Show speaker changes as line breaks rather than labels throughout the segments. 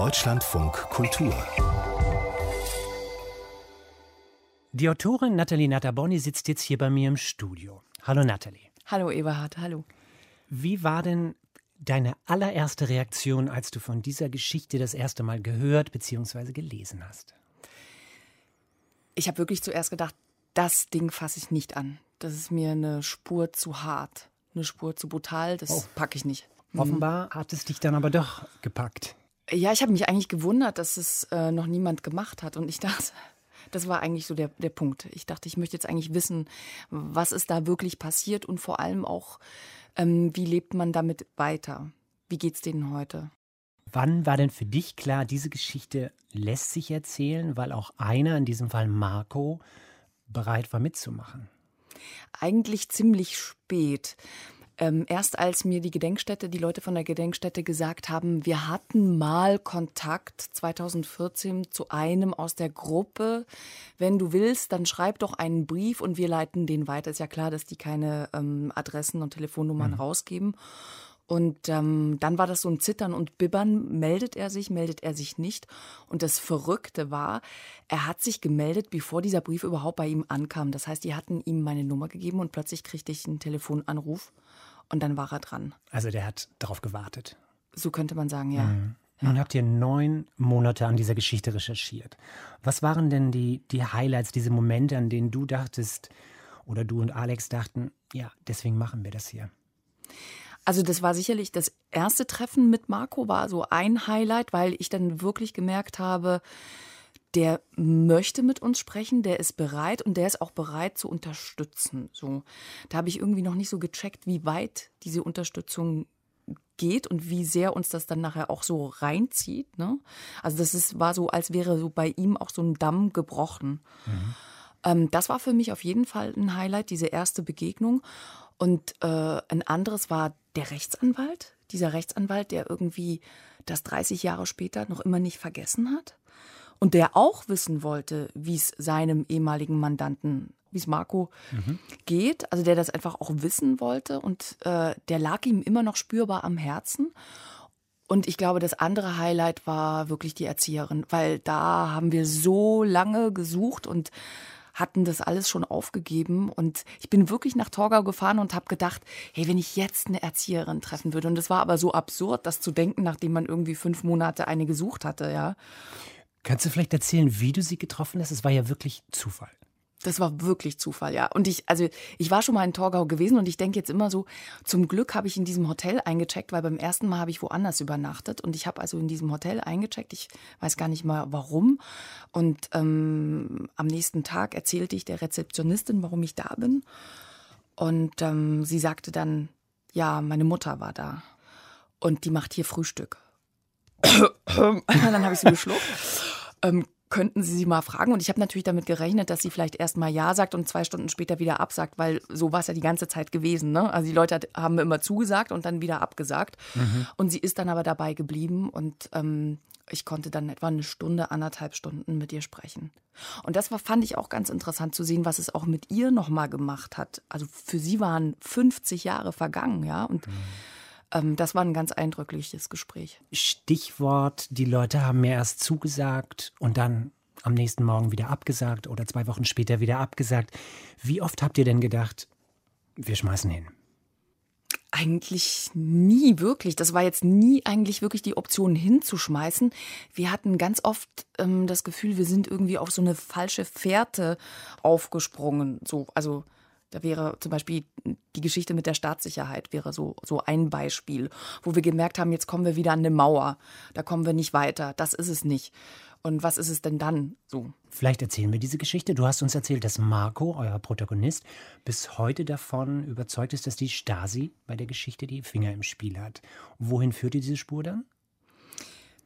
Deutschlandfunk Kultur.
Die Autorin Nathalie Nataboni sitzt jetzt hier bei mir im Studio. Hallo Nathalie.
Hallo Eberhard, hallo.
Wie war denn deine allererste Reaktion, als du von dieser Geschichte das erste Mal gehört bzw. gelesen hast?
Ich habe wirklich zuerst gedacht, das Ding fasse ich nicht an. Das ist mir eine Spur zu hart, eine Spur zu brutal, das oh. packe ich nicht.
Mhm. Offenbar hat es dich dann aber doch gepackt.
Ja, ich habe mich eigentlich gewundert, dass es äh, noch niemand gemacht hat. Und ich dachte, das war eigentlich so der, der Punkt. Ich dachte, ich möchte jetzt eigentlich wissen, was ist da wirklich passiert und vor allem auch, ähm, wie lebt man damit weiter? Wie geht's denen heute?
Wann war denn für dich klar, diese Geschichte lässt sich erzählen, weil auch einer, in diesem Fall Marco, bereit war mitzumachen?
Eigentlich ziemlich spät. Ähm, erst als mir die Gedenkstätte, die Leute von der Gedenkstätte gesagt haben, wir hatten mal Kontakt 2014 zu einem aus der Gruppe. Wenn du willst, dann schreib doch einen Brief und wir leiten den weiter. Ist ja klar, dass die keine ähm, Adressen und Telefonnummern mhm. rausgeben. Und ähm, dann war das so ein Zittern und Bibbern. Meldet er sich, meldet er sich nicht? Und das Verrückte war, er hat sich gemeldet, bevor dieser Brief überhaupt bei ihm ankam. Das heißt, die hatten ihm meine Nummer gegeben und plötzlich kriegte ich einen Telefonanruf. Und dann war er dran.
Also der hat darauf gewartet.
So könnte man sagen, ja. Mhm.
Nun habt ihr neun Monate an dieser Geschichte recherchiert. Was waren denn die, die Highlights, diese Momente, an denen du dachtest oder du und Alex dachten, ja, deswegen machen wir das hier?
Also das war sicherlich das erste Treffen mit Marco, war so ein Highlight, weil ich dann wirklich gemerkt habe, der möchte mit uns sprechen, der ist bereit und der ist auch bereit zu unterstützen. So, da habe ich irgendwie noch nicht so gecheckt, wie weit diese Unterstützung geht und wie sehr uns das dann nachher auch so reinzieht. Ne? Also das ist, war so, als wäre so bei ihm auch so ein Damm gebrochen. Mhm. Ähm, das war für mich auf jeden Fall ein Highlight, diese erste Begegnung. Und äh, ein anderes war der Rechtsanwalt, dieser Rechtsanwalt, der irgendwie das 30 Jahre später noch immer nicht vergessen hat und der auch wissen wollte, wie es seinem ehemaligen Mandanten, wie es Marco mhm. geht, also der das einfach auch wissen wollte und äh, der lag ihm immer noch spürbar am Herzen. Und ich glaube, das andere Highlight war wirklich die Erzieherin, weil da haben wir so lange gesucht und hatten das alles schon aufgegeben. Und ich bin wirklich nach Torgau gefahren und habe gedacht, hey, wenn ich jetzt eine Erzieherin treffen würde. Und es war aber so absurd, das zu denken, nachdem man irgendwie fünf Monate eine gesucht hatte, ja.
Kannst du vielleicht erzählen, wie du sie getroffen hast? Es war ja wirklich Zufall.
Das war wirklich Zufall, ja. Und ich, also ich war schon mal in Torgau gewesen und ich denke jetzt immer so, zum Glück habe ich in diesem Hotel eingecheckt, weil beim ersten Mal habe ich woanders übernachtet und ich habe also in diesem Hotel eingecheckt. Ich weiß gar nicht mal warum. Und ähm, am nächsten Tag erzählte ich der Rezeptionistin, warum ich da bin. Und ähm, sie sagte dann, ja, meine Mutter war da und die macht hier Frühstück. dann habe ich sie geschluckt ähm, könnten Sie sie mal fragen? Und ich habe natürlich damit gerechnet, dass sie vielleicht erst mal Ja sagt und zwei Stunden später wieder absagt, weil so war es ja die ganze Zeit gewesen. Ne? Also die Leute haben immer zugesagt und dann wieder abgesagt. Mhm. Und sie ist dann aber dabei geblieben und ähm, ich konnte dann etwa eine Stunde, anderthalb Stunden mit ihr sprechen. Und das war, fand ich auch ganz interessant zu sehen, was es auch mit ihr nochmal gemacht hat. Also für sie waren 50 Jahre vergangen, ja. Und mhm das war ein ganz eindrückliches Gespräch.
Stichwort, die Leute haben mir erst zugesagt und dann am nächsten Morgen wieder abgesagt oder zwei Wochen später wieder abgesagt. Wie oft habt ihr denn gedacht, wir schmeißen hin?
Eigentlich nie wirklich. Das war jetzt nie eigentlich wirklich die Option hinzuschmeißen. Wir hatten ganz oft ähm, das Gefühl, wir sind irgendwie auf so eine falsche Fährte aufgesprungen. So, also da wäre zum Beispiel die Geschichte mit der Staatssicherheit wäre so, so ein Beispiel, wo wir gemerkt haben, jetzt kommen wir wieder an eine Mauer. Da kommen wir nicht weiter. Das ist es nicht. Und was ist es denn dann so?
Vielleicht erzählen wir diese Geschichte. Du hast uns erzählt, dass Marco, euer Protagonist, bis heute davon überzeugt ist, dass die Stasi bei der Geschichte die Finger im Spiel hat. Wohin führt diese Spur dann?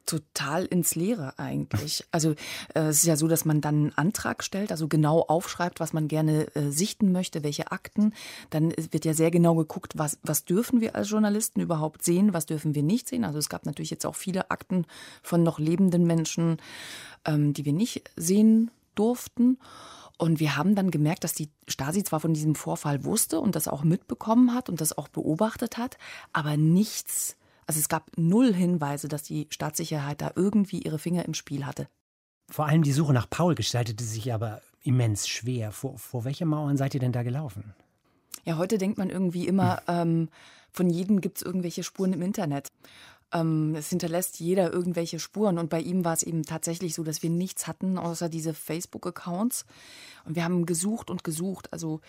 Total ins Leere eigentlich. Also äh, es ist ja so, dass man dann einen Antrag stellt, also genau aufschreibt, was man gerne äh, sichten möchte, welche Akten. Dann wird ja sehr genau geguckt, was, was dürfen wir als Journalisten überhaupt sehen, was dürfen wir nicht sehen. Also es gab natürlich jetzt auch viele Akten von noch lebenden Menschen, ähm, die wir nicht sehen durften. Und wir haben dann gemerkt, dass die Stasi zwar von diesem Vorfall wusste und das auch mitbekommen hat und das auch beobachtet hat, aber nichts Also es gab null Hinweise, dass die Staatssicherheit da irgendwie ihre Finger im Spiel hatte.
Vor allem die Suche nach Paul gestaltete sich aber immens schwer. Vor, vor welche Mauern seid ihr denn da gelaufen?
Ja, heute denkt man irgendwie immer, ähm, von jedem gibt es irgendwelche Spuren im Internet. Ähm, es hinterlässt jeder irgendwelche Spuren. Und bei ihm war es eben tatsächlich so, dass wir nichts hatten, außer diese Facebook-Accounts. Und wir haben gesucht und gesucht. Also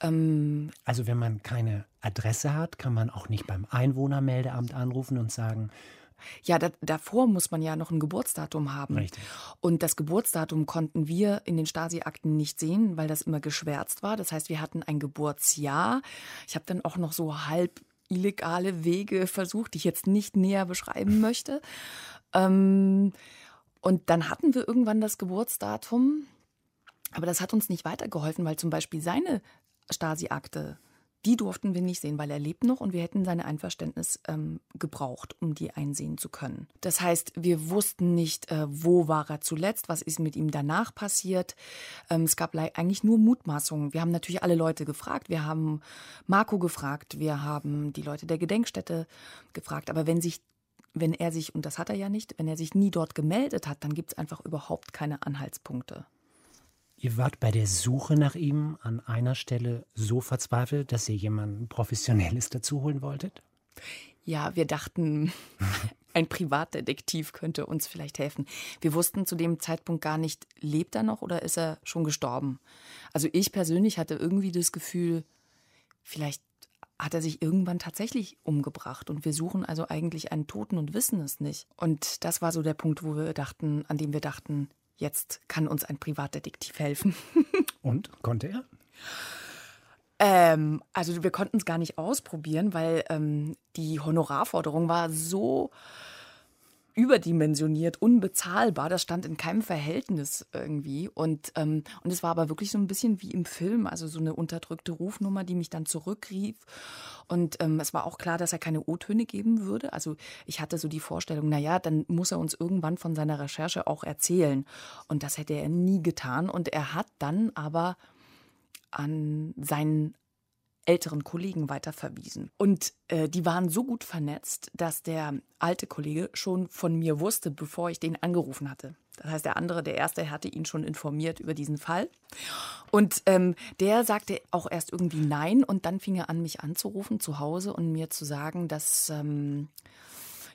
ähm, also wenn man keine Adresse hat, kann man auch nicht beim Einwohnermeldeamt anrufen und sagen,
ja, da, davor muss man ja noch ein Geburtsdatum haben.
Richtig.
Und das Geburtsdatum konnten wir in den Stasi-Akten nicht sehen, weil das immer geschwärzt war. Das heißt, wir hatten ein Geburtsjahr. Ich habe dann auch noch so halb illegale Wege versucht, die ich jetzt nicht näher beschreiben möchte. Ähm, und dann hatten wir irgendwann das Geburtsdatum. Aber das hat uns nicht weitergeholfen, weil zum Beispiel seine Stasi-Akte, die durften wir nicht sehen, weil er lebt noch und wir hätten sein Einverständnis ähm, gebraucht, um die einsehen zu können. Das heißt, wir wussten nicht, äh, wo war er zuletzt, was ist mit ihm danach passiert. Ähm, es gab eigentlich nur Mutmaßungen. Wir haben natürlich alle Leute gefragt. Wir haben Marco gefragt, wir haben die Leute der Gedenkstätte gefragt. Aber wenn sich wenn er sich, und das hat er ja nicht, wenn er sich nie dort gemeldet hat, dann gibt es einfach überhaupt keine Anhaltspunkte.
Ihr wart bei der Suche nach ihm an einer Stelle so verzweifelt, dass ihr jemanden Professionelles dazu holen wolltet?
Ja, wir dachten, ein Privatdetektiv könnte uns vielleicht helfen. Wir wussten zu dem Zeitpunkt gar nicht, lebt er noch oder ist er schon gestorben? Also ich persönlich hatte irgendwie das Gefühl, vielleicht hat er sich irgendwann tatsächlich umgebracht und wir suchen also eigentlich einen Toten und wissen es nicht. Und das war so der Punkt, wo wir dachten, an dem wir dachten, Jetzt kann uns ein Privatdetektiv helfen.
Und konnte er?
Ähm, also wir konnten es gar nicht ausprobieren, weil ähm, die Honorarforderung war so überdimensioniert, unbezahlbar. Das stand in keinem Verhältnis irgendwie. Und, ähm, und es war aber wirklich so ein bisschen wie im Film, also so eine unterdrückte Rufnummer, die mich dann zurückrief. Und ähm, es war auch klar, dass er keine O-Töne geben würde. Also ich hatte so die Vorstellung, naja, dann muss er uns irgendwann von seiner Recherche auch erzählen. Und das hätte er nie getan. Und er hat dann aber an seinen älteren Kollegen weiterverwiesen. Und äh, die waren so gut vernetzt, dass der alte Kollege schon von mir wusste, bevor ich den angerufen hatte. Das heißt, der andere, der erste, hatte ihn schon informiert über diesen Fall. Und ähm, der sagte auch erst irgendwie Nein und dann fing er an, mich anzurufen zu Hause und mir zu sagen, dass, ähm,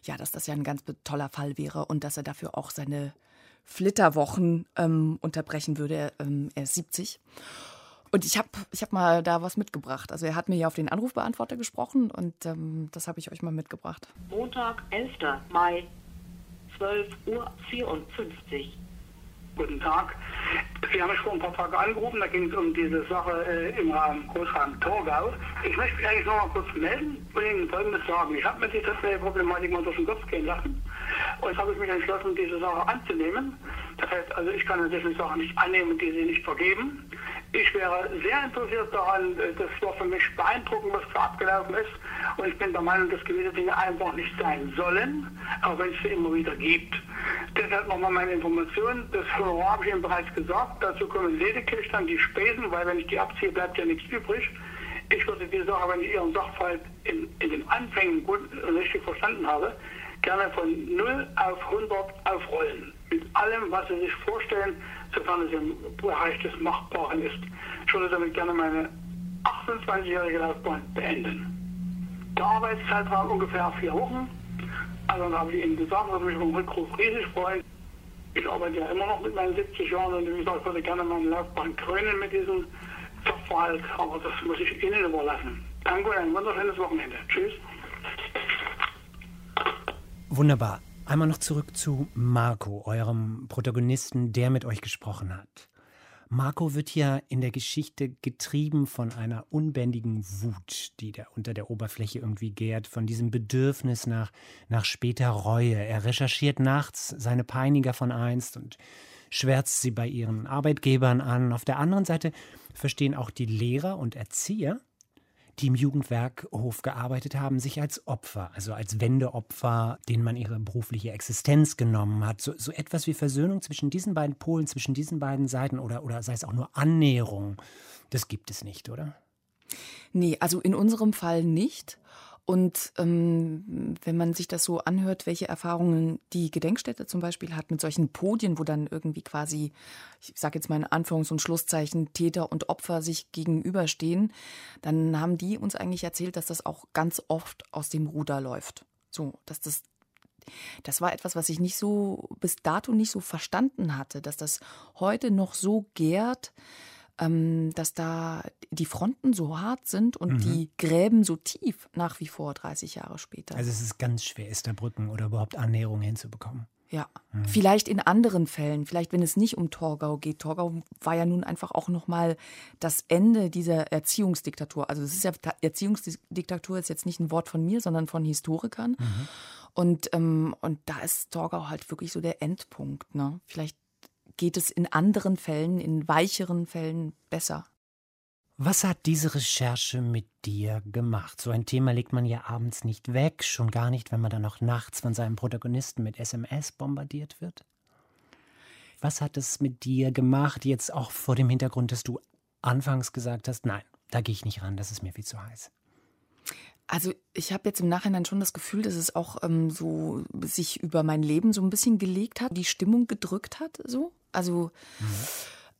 ja, dass das ja ein ganz toller Fall wäre und dass er dafür auch seine Flitterwochen ähm, unterbrechen würde. Er, ähm, er ist 70. Und ich habe ich hab mal da was mitgebracht. Also er hat mir ja auf den Anrufbeantworter gesprochen und ähm, das habe ich euch mal mitgebracht.
Montag, 11. Mai, 12.54 Uhr. Guten Tag. Sie haben mich vor ein paar Tagen angerufen, da ging es um diese Sache äh, im Rahmen Großraum Torgau. Ich möchte mich eigentlich noch mal kurz melden und Ihnen Folgendes sagen. Ich habe mir diese Problematik mal durch den Kopf gehen lassen und habe mich entschlossen, diese Sache anzunehmen. Das heißt also, ich kann natürlich Sachen nicht annehmen, die Sie nicht vergeben. Ich wäre sehr interessiert daran, äh, das war für mich beeindruckend, was da abgelaufen ist. Und ich bin der Meinung, dass gewisse Dinge einfach nicht sein sollen, auch wenn es sie immer wieder gibt. Deshalb nochmal meine Information. Das Honorar habe ich Ihnen bereits gesagt. Dazu kommen lediglich dann die Spesen, weil wenn ich die abziehe, bleibt ja nichts übrig. Ich würde die Sache, wenn ich Ihren Sachverhalt in, in den Anfängen gut richtig verstanden habe, gerne von 0 auf 100 aufrollen. Mit allem, was Sie sich vorstellen, sofern es im Bereich des Machbaren ist. Ich würde damit gerne meine 28-jährige Laufbahn beenden. Der Arbeitszeitraum ungefähr vier Wochen. Also dann habe ich Ihnen gesagt, würde mich den Rückruf riesig freuen. Ich arbeite ja immer noch mit meinen 70 Jahren und wie gesagt, ich würde gerne meine Laufbahn krönen mit diesem Sachverhalt, aber das muss ich Ihnen überlassen. Danke und ein wunderschönes Wochenende. Tschüss.
Wunderbar. Einmal noch zurück zu Marco, eurem Protagonisten, der mit euch gesprochen hat. Marco wird ja in der Geschichte getrieben von einer unbändigen Wut, die da unter der Oberfläche irgendwie gärt, von diesem Bedürfnis nach, nach später Reue. Er recherchiert nachts seine Peiniger von einst und schwärzt sie bei ihren Arbeitgebern an. Auf der anderen Seite verstehen auch die Lehrer und Erzieher die im Jugendwerkhof gearbeitet haben, sich als Opfer, also als Wendeopfer, denen man ihre berufliche Existenz genommen hat. So, so etwas wie Versöhnung zwischen diesen beiden Polen, zwischen diesen beiden Seiten oder, oder sei es auch nur Annäherung, das gibt es nicht, oder?
Nee, also in unserem Fall nicht. Und ähm, wenn man sich das so anhört, welche Erfahrungen die Gedenkstätte zum Beispiel hat mit solchen Podien, wo dann irgendwie quasi, ich sage jetzt mal in Anführungs- und Schlusszeichen, Täter und Opfer sich gegenüberstehen, dann haben die uns eigentlich erzählt, dass das auch ganz oft aus dem Ruder läuft. So, dass das das war etwas, was ich nicht so bis dato nicht so verstanden hatte, dass das heute noch so gärt, ähm, dass da die Fronten so hart sind und mhm. die Gräben so tief nach wie vor 30 Jahre später.
Also es ist ganz schwer, Esterbrücken oder überhaupt Annäherung hinzubekommen.
Ja, mhm. vielleicht in anderen Fällen, vielleicht wenn es nicht um Torgau geht. Torgau war ja nun einfach auch nochmal das Ende dieser Erziehungsdiktatur. Also es ist ja Erziehungsdiktatur ist jetzt nicht ein Wort von mir, sondern von Historikern. Mhm. Und, ähm, und da ist Torgau halt wirklich so der Endpunkt. Ne? Vielleicht geht es in anderen Fällen, in weicheren Fällen besser.
Was hat diese Recherche mit dir gemacht? So ein Thema legt man ja abends nicht weg, schon gar nicht, wenn man dann noch nachts von seinem Protagonisten mit SMS bombardiert wird. Was hat es mit dir gemacht, jetzt auch vor dem Hintergrund, dass du anfangs gesagt hast, nein, da gehe ich nicht ran, das ist mir viel zu heiß?
Also ich habe jetzt im Nachhinein schon das Gefühl, dass es auch ähm, so sich über mein Leben so ein bisschen gelegt hat, die Stimmung gedrückt hat, so. Also mhm.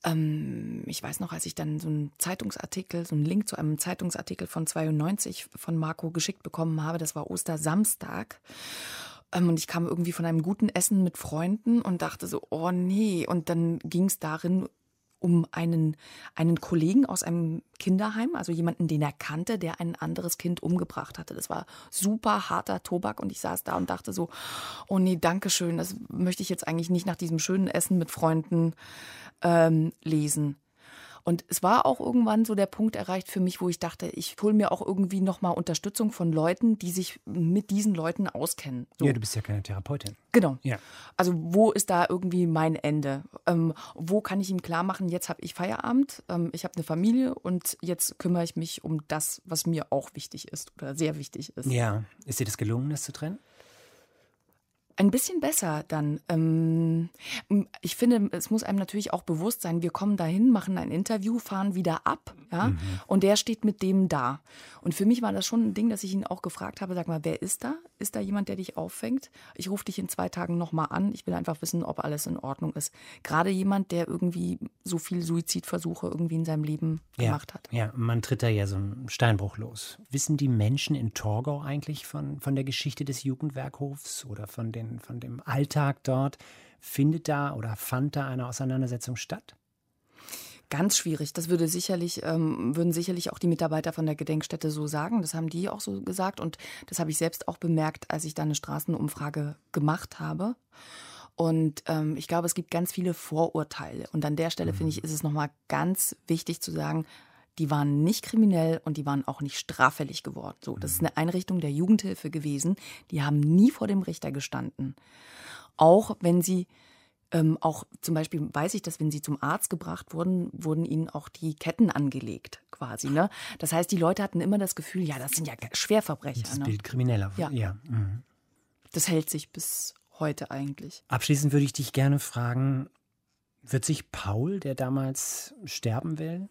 ähm, ich weiß noch, als ich dann so einen Zeitungsartikel, so einen Link zu einem Zeitungsartikel von 92 von Marco geschickt bekommen habe, das war Ostersamstag. Ähm, und ich kam irgendwie von einem guten Essen mit Freunden und dachte so, oh nee. Und dann ging es darin um einen, einen Kollegen aus einem Kinderheim, also jemanden, den er kannte, der ein anderes Kind umgebracht hatte. Das war super harter Tobak und ich saß da und dachte so, oh nee, danke schön, das möchte ich jetzt eigentlich nicht nach diesem schönen Essen mit Freunden ähm, lesen. Und es war auch irgendwann so der Punkt erreicht für mich, wo ich dachte, ich hole mir auch irgendwie nochmal Unterstützung von Leuten, die sich mit diesen Leuten auskennen.
So. Ja, du bist ja keine Therapeutin.
Genau. Ja. Also wo ist da irgendwie mein Ende? Ähm, wo kann ich ihm klar machen, jetzt habe ich Feierabend, ähm, ich habe eine Familie und jetzt kümmere ich mich um das, was mir auch wichtig ist oder sehr wichtig ist.
Ja. Ist dir das gelungen, das zu trennen?
Ein bisschen besser dann. Ähm, ich finde, es muss einem natürlich auch bewusst sein, wir kommen dahin, machen ein Interview, fahren wieder ab, ja, mhm. und der steht mit dem da. Und für mich war das schon ein Ding, dass ich ihn auch gefragt habe, sag mal, wer ist da? Ist da jemand, der dich auffängt? Ich rufe dich in zwei Tagen nochmal an. Ich will einfach wissen, ob alles in Ordnung ist. Gerade jemand, der irgendwie so viel Suizidversuche irgendwie in seinem Leben
ja,
gemacht hat.
Ja, man tritt da ja so einen Steinbruch los. Wissen die Menschen in Torgau eigentlich von, von der Geschichte des Jugendwerkhofs oder von den den, von dem Alltag dort. Findet da oder fand da eine Auseinandersetzung statt?
Ganz schwierig. Das würde sicherlich, ähm, würden sicherlich auch die Mitarbeiter von der Gedenkstätte so sagen. Das haben die auch so gesagt. Und das habe ich selbst auch bemerkt, als ich da eine Straßenumfrage gemacht habe. Und ähm, ich glaube, es gibt ganz viele Vorurteile. Und an der Stelle, mhm. finde ich, ist es nochmal ganz wichtig zu sagen, die waren nicht kriminell und die waren auch nicht straffällig geworden. So, das ist mhm. eine Einrichtung der Jugendhilfe gewesen. Die haben nie vor dem Richter gestanden. Auch wenn sie ähm, auch zum Beispiel weiß ich, dass wenn sie zum Arzt gebracht wurden, wurden ihnen auch die Ketten angelegt, quasi. Ne? Das heißt, die Leute hatten immer das Gefühl, ja, das sind ja Schwerverbrecher.
Das
ne?
Bild krimineller. Ja. ja. Mhm.
Das hält sich bis heute eigentlich.
Abschließend würde ich dich gerne fragen, wird sich Paul, der damals sterben will,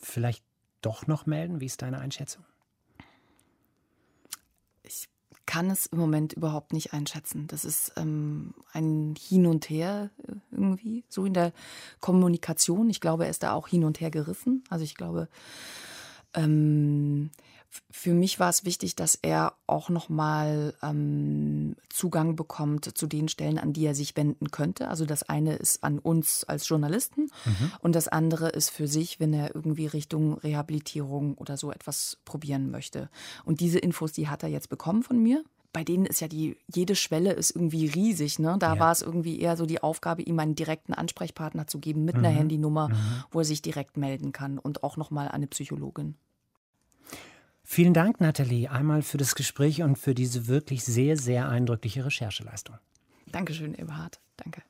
vielleicht doch noch melden? Wie ist deine Einschätzung?
Ich kann es im Moment überhaupt nicht einschätzen. Das ist ähm, ein Hin und Her äh, irgendwie, so in der Kommunikation. Ich glaube, er ist da auch hin und her gerissen. Also ich glaube, ähm, für mich war es wichtig, dass er auch nochmal ähm, Zugang bekommt zu den Stellen, an die er sich wenden könnte. Also das eine ist an uns als Journalisten mhm. und das andere ist für sich, wenn er irgendwie Richtung Rehabilitierung oder so etwas probieren möchte. Und diese Infos, die hat er jetzt bekommen von mir bei denen ist ja die, jede Schwelle ist irgendwie riesig. Ne? Da ja. war es irgendwie eher so die Aufgabe, ihm einen direkten Ansprechpartner zu geben mit mhm. einer Handynummer, mhm. wo er sich direkt melden kann und auch nochmal eine Psychologin.
Vielen Dank, Nathalie, einmal für das Gespräch und für diese wirklich sehr, sehr eindrückliche Rechercheleistung.
Dankeschön, Eberhard. Danke.